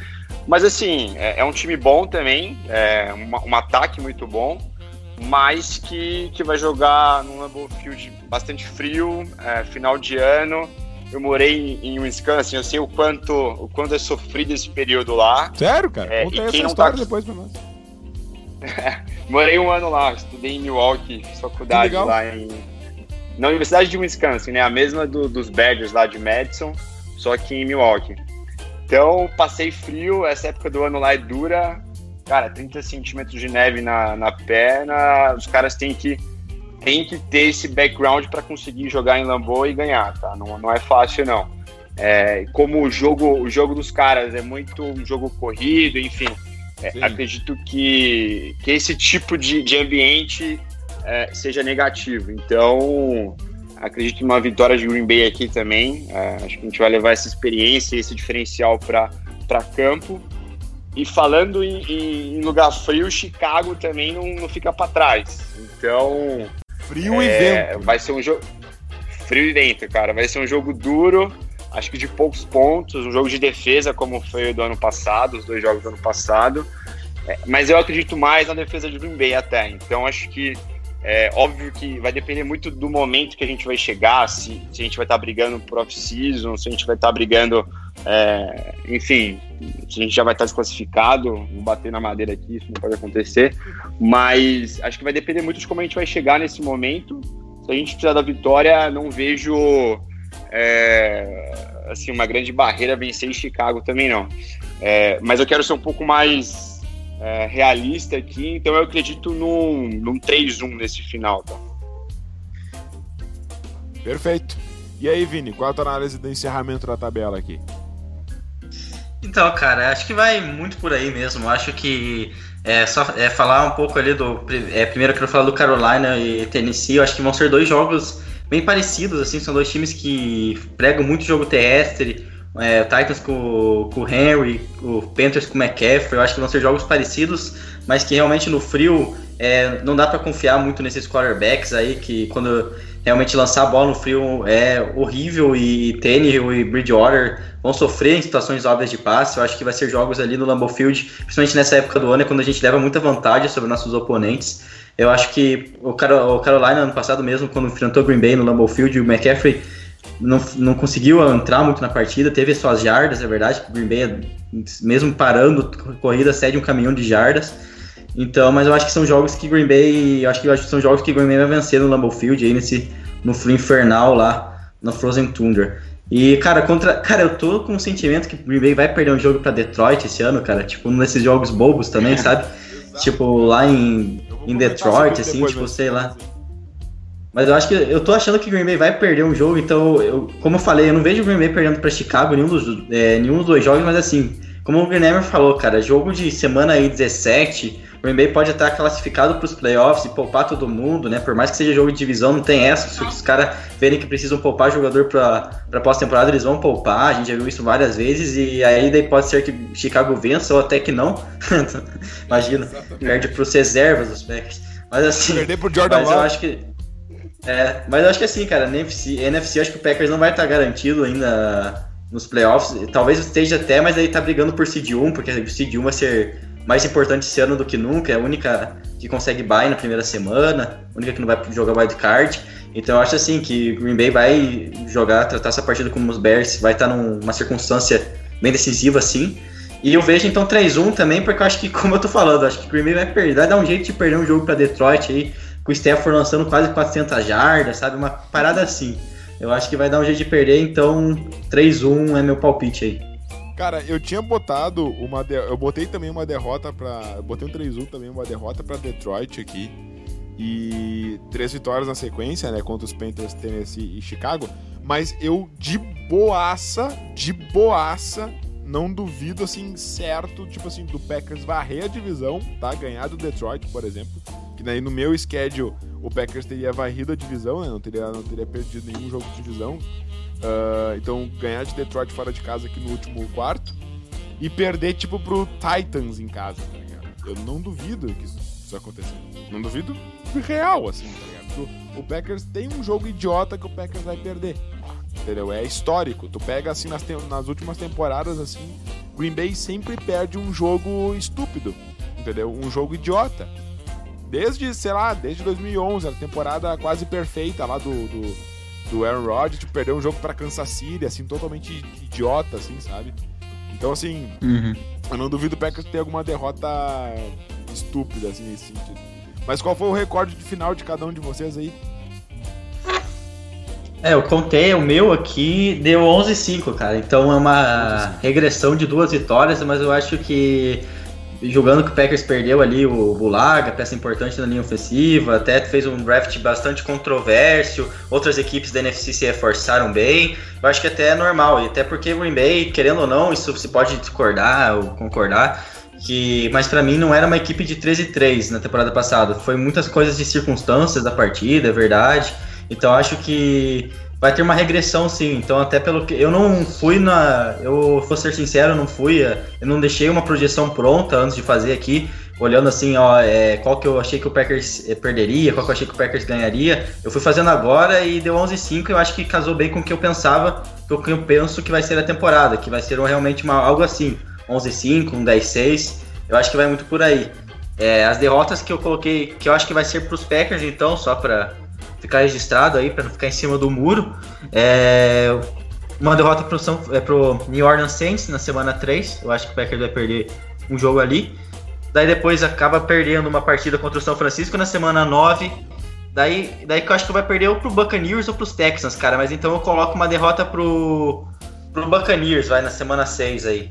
Mas assim, é, é um time bom também, é uma, um ataque muito bom. mas que, que vai jogar num Lambeau Field bastante frio, é, final de ano. Eu morei em, em Wisconsin, eu sei o quanto, o quanto é sofrido esse período lá. Sério, cara? É, Conta e essa quem não história tá- depois pra nós. Morei um ano lá, estudei em Milwaukee, faculdade lá em. Na Universidade de Wisconsin, né? A mesma do- dos Badgers lá de Madison, só que em Milwaukee. Então, passei frio, essa época do ano lá é dura. Cara, 30 centímetros de neve na, na perna. Os caras têm que, têm que ter esse background para conseguir jogar em Lambeau e ganhar, tá? Não, não é fácil, não. É, como o jogo, o jogo dos caras é muito um jogo corrido, enfim. É, Sim. acredito que, que esse tipo de, de ambiente é, seja negativo. Então, acredito numa vitória de Green Bay aqui também. É, acho que a gente vai levar essa experiência, esse diferencial para campo. E falando em, em- em lugar frio, Chicago também não, não fica para trás. Então, Frio e é, vento. vai ser um jogo frio e vento, cara. Vai ser um jogo duro, acho que de poucos pontos, um jogo de defesa, como foi o do ano passado, os dois jogos do ano passado. É, mas eu acredito mais na defesa de Green Bay até. Então acho que é óbvio que vai depender muito do momento que a gente vai chegar, se, se a gente vai estar brigando por off-season, se a gente vai estar brigando, é, enfim, se a gente já vai estar desclassificado, vou bater na madeira aqui, isso não pode acontecer. Mas acho que vai depender muito de como a gente vai chegar nesse momento. Se a gente precisar da vitória, não vejo é, assim, uma grande barreira vencer em Chicago também não. É, mas eu quero ser um pouco mais é, realista aqui, então eu acredito num, num 3-1 nesse final. Tá? Perfeito. E aí, Vini, qual a tua análise do encerramento da tabela aqui? Então, cara, acho que vai muito por aí mesmo. Acho que é só é, falar um pouco ali do. É, primeiro eu quero falar do Carolina e Tennessee. Eu acho que vão ser dois jogos bem parecidos, assim, são dois times que pregam muito jogo terrestre. É, o Titans com, com o Henry, o Panthers com o McCaffrey, eu acho que vão ser jogos parecidos, mas que realmente no frio é, não dá para confiar muito nesses quarterbacks aí, que quando realmente lançar a bola no frio é horrível e Tannehill e Bridgewater vão sofrer em situações óbvias de passe. Eu acho que vai ser jogos ali no Lambeau Field, principalmente nessa época do ano, é quando a gente leva muita vantagem sobre nossos oponentes. Eu acho que o, o Carolina, ano passado mesmo, quando enfrentou o Green Bay no Lambeau Field, o McCaffrey não, não conseguiu entrar muito na partida, teve suas jardas, é verdade, que o Green Bay, mesmo parando corrida, cede um caminhão de jardas. Então, mas eu acho que são jogos que Green Bay, eu acho que, eu acho que são jogos que Green Bay vai vencer no Lambeau Field aí nesse no frio infernal lá na Frozen Tundra. E cara, contra, cara, eu tô com o sentimento que Green Bay vai perder um jogo pra Detroit esse ano, cara, tipo um desses jogos bobos também, sabe? tipo lá em em Detroit, assim, tipo, sei lá. Mas eu acho que eu tô achando que o Green Bay vai perder um jogo, então, eu, como eu falei, eu não vejo o Green Bay perdendo pra Chicago nenhum dos, é, nenhum dos dois jogos, mas assim, como o Greenhammer falou, cara, jogo de semana aí 17, o Green Bay pode estar classificado pros playoffs e poupar todo mundo, né? Por mais que seja jogo de divisão, não tem essa. Se os caras verem que precisam poupar jogador pra pós-temporada, eles vão poupar. A gente já viu isso várias vezes, e aí daí pode ser que Chicago vença ou até que não. Imagina, perde pros reservas dos Packers. Mas assim. Perder pro Jordan Mas eu acho que. É, mas eu acho que assim, cara, NFC, NFC eu acho que o Packers não vai estar garantido ainda nos playoffs. Talvez esteja até, mas aí tá brigando por Seed 1, porque o Seed 1 vai ser mais importante esse ano do que nunca. É a única que consegue bye na primeira semana, a única que não vai jogar wild card. Então eu acho assim que Green Bay vai jogar, tratar essa partida como os Bears, vai estar numa circunstância bem decisiva assim. E eu vejo então 3-1 também, porque eu acho que, como eu tô falando, acho que Green Bay vai perder, vai dar um jeito de perder um jogo pra Detroit aí, com o Stafford lançando quase 400 jardas, sabe? Uma parada assim. Eu acho que vai dar um jeito de perder, então 3-1 é meu palpite aí. Cara, eu tinha botado uma. de- Eu botei também uma derrota pra. Eu botei um 3-1 também, uma derrota pra Detroit aqui. E três vitórias na sequência, né? Contra os Panthers, Tennessee e Chicago. Mas eu, de boaça, de boaça, não duvido, assim, certo, tipo assim, do Packers varrer a divisão, tá? Ganhar do Detroit, por exemplo. Que daí no meu schedule o Packers teria varrido a divisão, né? Não teria, não teria perdido nenhum jogo de divisão. Ah, então, ganhar de Detroit fora de casa aqui no último quarto. E perder, tipo, pro Titans em casa, tá ligado? Eu não duvido que isso, isso aconteça. Não duvido real, assim, tá ligado? O, o Packers tem um jogo idiota que o Packers vai perder. Entendeu? É histórico. Tu pega, assim, nas, nas últimas temporadas, assim, Green Bay sempre perde um jogo estúpido. Entendeu? Um jogo idiota. Desde, sei lá, desde 2011, a temporada quase perfeita lá do, do, do Aaron Rodgers, tipo, perdeu um jogo para Kansas City, assim, totalmente idiota, assim, sabe? Então, assim, uhum. eu não duvido o Packers ter alguma derrota estúpida, assim, nesse sentido. Mas qual foi o recorde de final de cada um de vocês aí? É, eu contei, o meu aqui deu 11-5, cara. Então é uma regressão de duas vitórias, mas eu acho que jogando que o Packers perdeu ali o Bulaga, peça importante na linha ofensiva, até fez um draft bastante controverso, outras equipes da NFC se reforçaram bem, eu acho que até é normal, e até porque o Green Bay, querendo ou não, isso se pode discordar ou concordar, que mas para mim não era uma equipe de 13 3 na temporada passada, foi muitas coisas de circunstâncias da partida, é verdade, então acho que vai ter uma regressão sim. Então, até pelo que. Eu não fui na. Eu vou ser sincero, não fui. Eu não deixei uma projeção pronta antes de fazer aqui. Olhando assim, ó, é, qual que eu achei que o Packers eh, perderia, qual que eu achei que o Packers ganharia. Eu fui fazendo agora e deu 11-5. Eu acho que casou bem com o que eu pensava, com o que eu penso que vai ser a temporada, que vai ser realmente uma, algo assim: 11-5, um 10-6. Eu acho que vai muito por aí. É, as derrotas que eu coloquei, que eu acho que vai ser para os Packers, então, só para ficar registrado aí, para não ficar em cima do muro. É, uma derrota pro, São, é, pro New Orleans Saints na semana 3. Eu acho que o Packers vai perder um jogo ali. Daí depois acaba perdendo uma partida contra o São Francisco na semana 9. Daí, daí que eu acho que vai perder ou pro Buccaneers ou pros Texans, cara. Mas então eu coloco uma derrota pro, pro Buccaneers, vai, na semana 6 aí.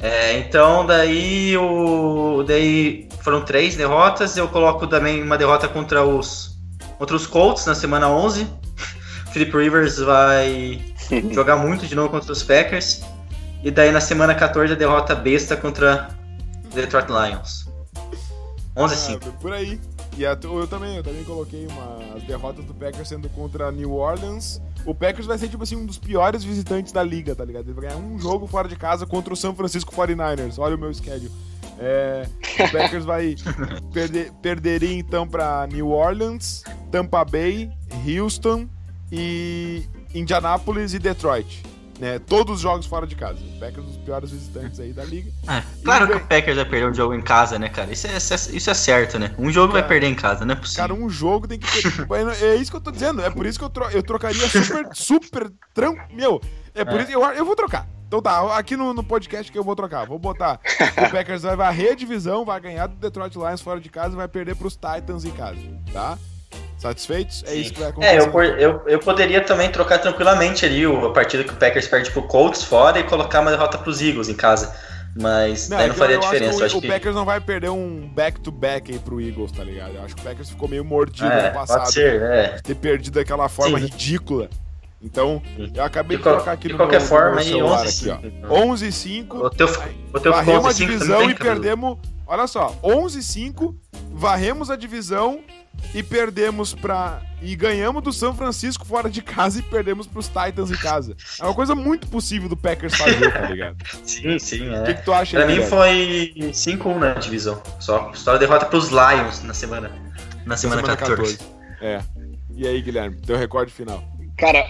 É, então daí o. Daí foram três derrotas. Eu coloco também uma derrota contra os contra os Colts na semana 11. Philip Rivers vai jogar muito de novo contra os Packers. E daí na semana 14 a derrota besta contra Detroit Lions. 11 a 5. Ah, por aí. E a, eu também, eu também coloquei uma, as derrotas do Packers sendo contra New Orleans. O Packers vai ser, tipo assim, um dos piores visitantes da liga, tá ligado? Ele vai ganhar um jogo fora de casa contra o San Francisco 49ers. Olha o meu schedule. É, o Packers vai perder, perderia então para New Orleans, Tampa Bay, Houston e Indianapolis e Detroit. Né, todos os jogos fora de casa. O Packers é um dos piores visitantes aí da liga. É, claro que o Packers vai perder um jogo em casa, né, cara? Isso é, isso é certo, né? Um jogo cara, vai perder em casa, não é possível. Cara, um jogo tem que ter. é isso que eu tô dizendo. É por isso que eu, tro... eu trocaria super, super tranquilo. Meu, é por é. isso que eu, eu vou trocar. Então tá, aqui no, no podcast que eu vou trocar. Vou botar o Packers vai varrer a divisão, vai ganhar do Detroit Lions fora de casa e vai perder pros Titans em casa, tá? Satisfeitos? É isso que vai acontecer. É, eu, eu, eu poderia também trocar tranquilamente ali a partida que o Packers perde pro Colts fora e colocar uma derrota pros Eagles em casa. Mas não, daí não é faria eu diferença. Acho que o, o Packers não vai perder um back-to-back -back aí pro Eagles, tá ligado? Eu acho que o Packers ficou meio mordido é, no passado. Pode ser, é. Ter perdido daquela forma Sim. ridícula então, eu acabei de, de colocar aqui de no qualquer meu, forma, aí 11 5. 11 5. O teu, o teu varremos a divisão e perdemos. Olha só, 11 5, varremos a divisão e perdemos para e ganhamos do São Francisco fora de casa e perdemos pros Titans em casa. É uma coisa muito possível do Packers fazer, tá ligado? sim, sim, é. O que, que tu acha Pra aí, mim cara? foi 5-1 na divisão. Só, só derrota pros Lions na semana na semana, semana 14. 14. É. E aí, Guilherme, teu recorde final? Cara,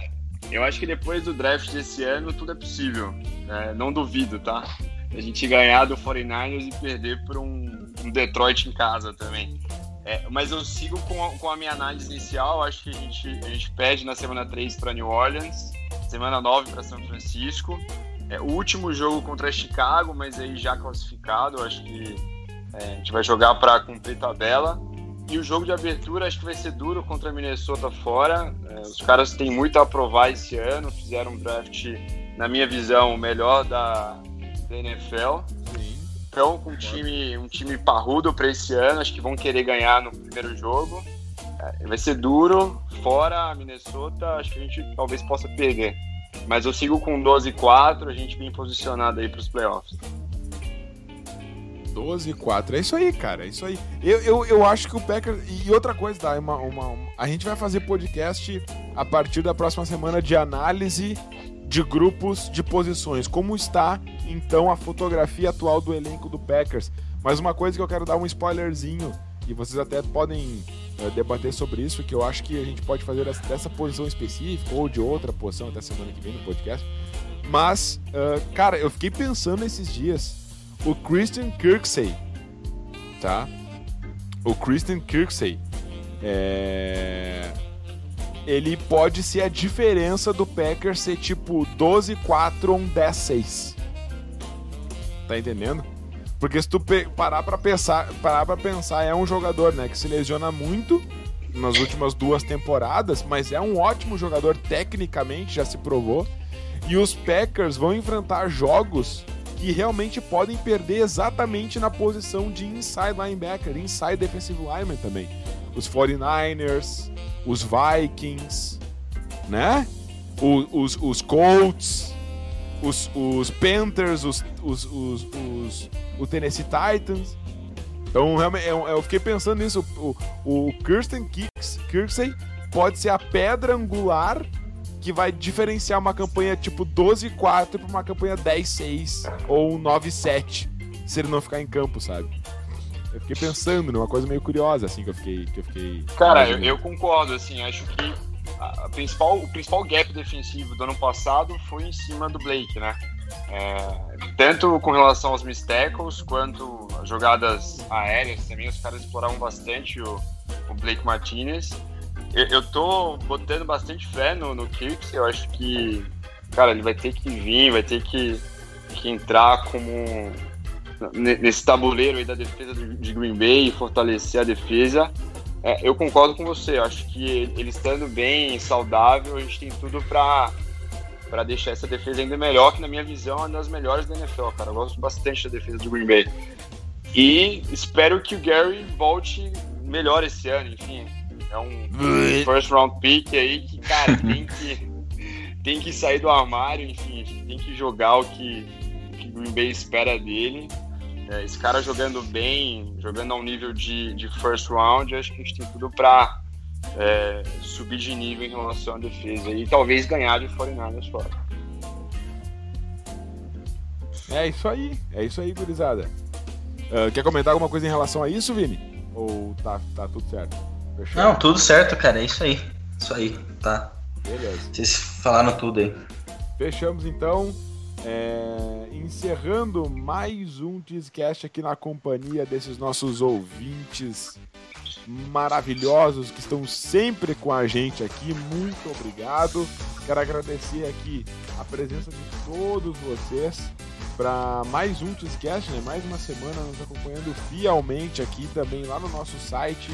eu acho que depois do draft desse ano tudo é possível. Né? Não duvido, tá? A gente ganhar do 49ers e perder por um, um Detroit em casa também. É, mas eu sigo com a, com a, minha análise inicial. Acho que a gente, a gente perde na semana 3 para New Orleans, semana 9 para São Francisco. É, o último jogo contra Chicago, mas aí já classificado. Acho que é, a gente vai jogar para cumprir tabela. E o jogo de abertura acho que vai ser duro contra a Minnesota fora. É, os caras têm muito a provar esse ano, fizeram um draft, na minha visão, o melhor da, da NFL. Sim. Então, com um time, um time parrudo para esse ano, acho que vão querer ganhar no primeiro jogo. É, vai ser duro, fora a Minnesota, acho que a gente talvez possa perder. Mas eu sigo com 12-4, a gente bem posicionado aí para os playoffs. 12 e 4. É isso aí, cara. É isso aí. Eu, eu, eu acho que o Packers. E outra coisa, tá? Uma, uma, uma, a gente vai fazer podcast a partir da próxima semana de análise de grupos de posições. Como está, então, a fotografia atual do elenco do Packers. Mas uma coisa que eu quero dar um spoilerzinho, e vocês até podem uh, debater sobre isso, que eu acho que a gente pode fazer dessa posição específica ou de outra posição até semana que vem no podcast. Mas, uh, cara, eu fiquei pensando esses dias o Christian Kirksey, tá? o Christian Kirksey, é... ele pode ser a diferença do Packers ser tipo 12-4 ou um 10-6. Tá entendendo? Porque se tu parar pra pensar, parar pra pensar, é um jogador, né, que se lesiona muito nas últimas duas temporadas, mas é um ótimo jogador tecnicamente, já se provou. E os Packers vão enfrentar jogos que realmente podem perder exatamente na posição de inside linebacker, inside defensive lineman também. Os 49ers, os Vikings, né? O, os, os Colts, os, os Panthers, os, os, os, os, o Tennessee Titans. Então, realmente, eu, eu fiquei pensando nisso. O, o Kirsten Kirksey pode ser a pedra angular que vai diferenciar uma campanha tipo 12-4 para uma campanha 10-6 ou 9-7, se ele não ficar em campo, sabe? Eu fiquei pensando numa coisa meio curiosa, assim, que eu fiquei. Que eu fiquei Cara, eu, eu, concordo, assim, acho que a principal, o principal gap defensivo do ano passado foi em cima do Blake, né? É, tanto com relação aos miss tackles, quanto jogadas aéreas também, os caras exploravam bastante o, o Blake Martinez. Eu, eu tô botando bastante fé no, no eu acho que, cara, ele vai ter que vir, vai ter que, que entrar como nesse tabuleiro aí da defesa de Green Bay e fortalecer a defesa. É, eu concordo com você, eu acho que ele estando bem, saudável, a gente tem tudo para para deixar essa defesa ainda melhor, que na minha visão é uma das melhores da NFL, cara. Eu gosto bastante da defesa do Green Bay. E espero que o Gary volte melhor esse ano, enfim. É um first round pick aí que, cara, tem que, tem que sair do armário, enfim, tem que jogar o que, que o Green Bay espera dele. É, esse cara jogando bem, jogando a um nível de, de first round, acho que a gente tem tudo para é, subir de nível em relação à defesa e talvez ganhar de 49ers fora. É isso aí, é isso aí, gurizada. Uh, quer comentar alguma coisa em relação a isso, Vini? Ou tá, tá tudo certo? Fechou? Não, tudo certo, cara, é isso aí. Isso aí, tá. Beleza. Vocês falaram tudo aí. Fechamos então. É, encerrando mais um Discast aqui na companhia desses nossos ouvintes maravilhosos que estão sempre com a gente aqui. Muito obrigado. Quero agradecer aqui a presença de todos vocês para mais um Discast, né? Mais uma semana nos acompanhando fielmente aqui também lá no nosso site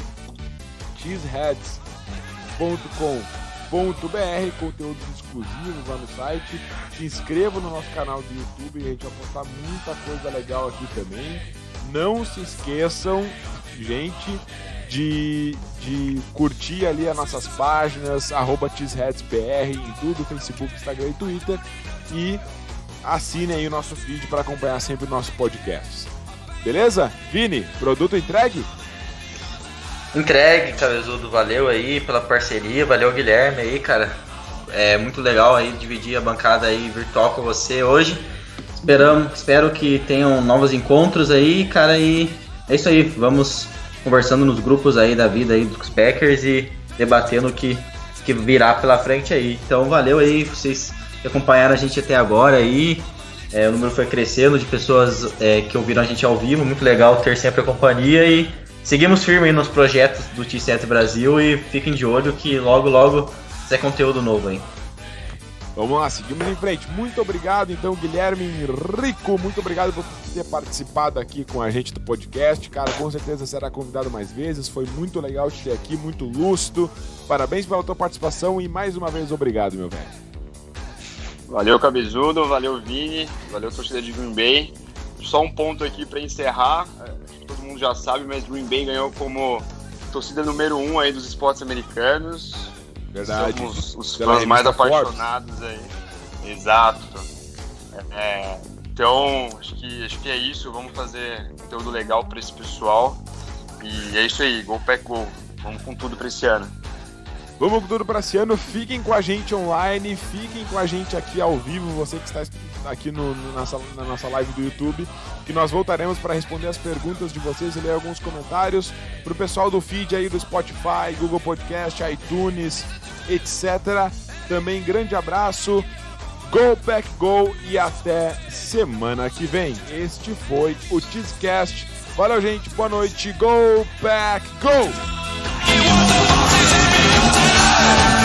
cheeseheads.com.br, conteúdos exclusivos lá no site. Se inscreva no nosso canal do YouTube, a gente vai postar muita coisa legal aqui também. Não se esqueçam, gente, de, de curtir ali as nossas páginas, arroba em tudo, Facebook, Instagram e Twitter. E assine aí o nosso feed para acompanhar sempre o nosso podcast. Beleza? Vini, produto entregue? Entregue, Cabezudo. Valeu aí pela parceria, valeu Guilherme aí, cara. É muito legal aí dividir a bancada aí virtual com você hoje. Esperamos, espero que tenham novos encontros aí, cara, e é isso aí. Vamos conversando nos grupos aí da vida aí dos Packers e debatendo o que, que virá pela frente aí. Então valeu aí vocês que acompanharam a gente até agora aí. É, o número foi crescendo de pessoas é, que ouviram a gente ao vivo, muito legal ter sempre a companhia e seguimos firme nos projetos do T7 Brasil e fiquem de olho que logo logo sai conteúdo novo aí. Vamos lá, seguimos em frente. Muito obrigado, então, Guilherme Rico. Muito obrigado por ter participado aqui com a gente do podcast. Cara, com certeza será convidado mais vezes. Foi muito legal te ter aqui, muito lúcido. Parabéns pela tua participação e mais uma vez obrigado, meu velho. Valeu, Cabezudo. Valeu, Vini. Valeu, torcida de Green Bay. Só um ponto aqui para encerrar. É, todo mundo já sabe, mas Green Bay ganhou como torcida número um aí dos esportes americanos Verdade. Somos os fãs mais apaixonados aí. Exato. É, então, acho que, acho que é isso. Vamos fazer conteúdo legal para esse pessoal. E é isso aí, Gol Pack Gol. Vamos com tudo para esse ano. Vamos com tudo para esse ano. Fiquem com a gente online, fiquem com a gente aqui ao vivo, você que está aqui no, no, nessa, na nossa live do YouTube, que nós voltaremos para responder as perguntas de vocês e ler alguns comentários para o pessoal do feed aí do Spotify, Google Podcast, iTunes, etc. Também grande abraço, Go Pack Go e até semana que vem. Este foi o Cheesecast Valeu, gente. Boa noite. Go back, go! Yeah.